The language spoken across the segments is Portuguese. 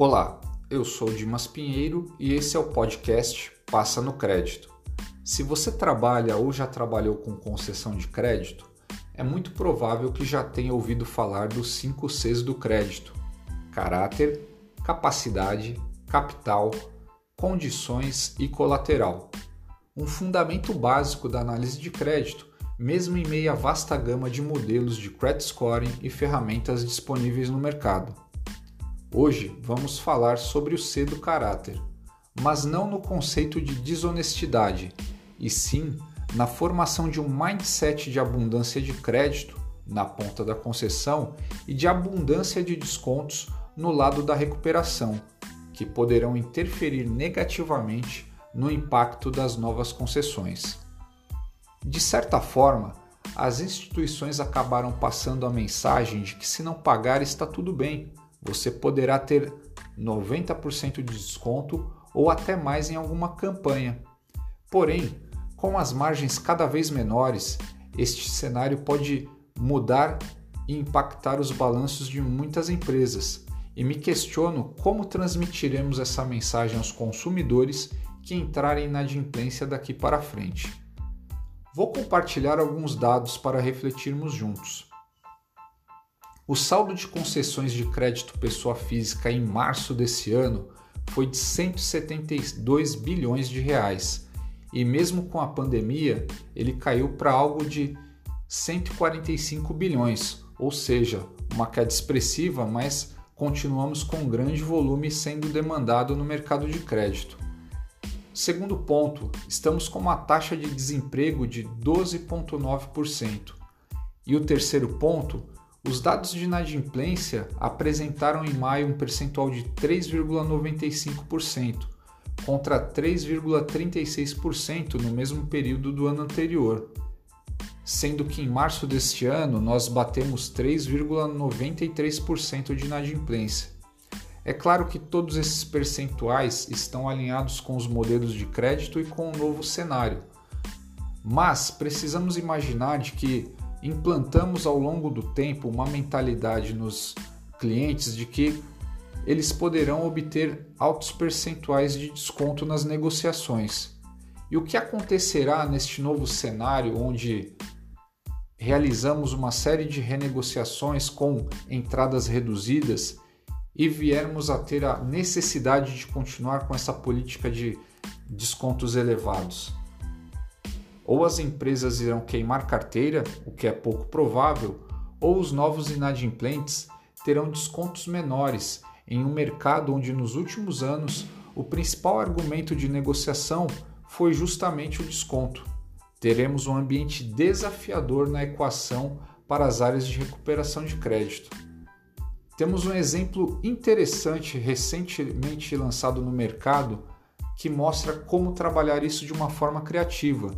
Olá, eu sou Dimas Pinheiro e esse é o podcast Passa no Crédito. Se você trabalha ou já trabalhou com concessão de crédito, é muito provável que já tenha ouvido falar dos 5 Cs do crédito: caráter, capacidade, capital, condições e colateral. Um fundamento básico da análise de crédito, mesmo em meio à vasta gama de modelos de credit scoring e ferramentas disponíveis no mercado. Hoje vamos falar sobre o C do caráter, mas não no conceito de desonestidade, e sim na formação de um mindset de abundância de crédito na ponta da concessão e de abundância de descontos no lado da recuperação, que poderão interferir negativamente no impacto das novas concessões. De certa forma, as instituições acabaram passando a mensagem de que se não pagar está tudo bem você poderá ter 90% de desconto ou até mais em alguma campanha. Porém, com as margens cada vez menores, este cenário pode mudar e impactar os balanços de muitas empresas. E me questiono como transmitiremos essa mensagem aos consumidores que entrarem na inadimplência daqui para frente. Vou compartilhar alguns dados para refletirmos juntos. O saldo de concessões de crédito pessoa física em março desse ano foi de 172 bilhões de reais, e mesmo com a pandemia, ele caiu para algo de 145 bilhões, ou seja, uma queda expressiva, mas continuamos com um grande volume sendo demandado no mercado de crédito. Segundo ponto, estamos com uma taxa de desemprego de 12,9%. E o terceiro ponto, os dados de inadimplência apresentaram em maio um percentual de 3,95%, contra 3,36% no mesmo período do ano anterior, sendo que em março deste ano nós batemos 3,93% de inadimplência. É claro que todos esses percentuais estão alinhados com os modelos de crédito e com o novo cenário, mas precisamos imaginar de que implantamos ao longo do tempo uma mentalidade nos clientes de que eles poderão obter altos percentuais de desconto nas negociações. E o que acontecerá neste novo cenário onde realizamos uma série de renegociações com entradas reduzidas e viermos a ter a necessidade de continuar com essa política de descontos elevados? Ou as empresas irão queimar carteira, o que é pouco provável, ou os novos inadimplentes terão descontos menores em um mercado onde nos últimos anos o principal argumento de negociação foi justamente o desconto. Teremos um ambiente desafiador na equação para as áreas de recuperação de crédito. Temos um exemplo interessante recentemente lançado no mercado que mostra como trabalhar isso de uma forma criativa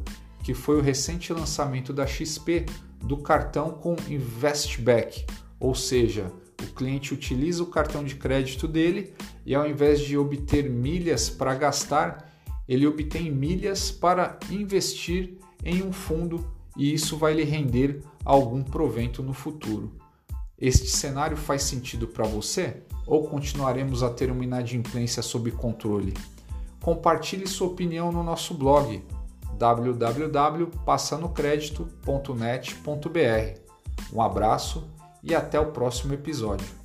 que foi o recente lançamento da XP do cartão com Investback, ou seja, o cliente utiliza o cartão de crédito dele e ao invés de obter milhas para gastar, ele obtém milhas para investir em um fundo e isso vai lhe render algum provento no futuro. Este cenário faz sentido para você ou continuaremos a ter uma inadimplência sob controle? Compartilhe sua opinião no nosso blog www.passanocredito.net.br. Um abraço e até o próximo episódio.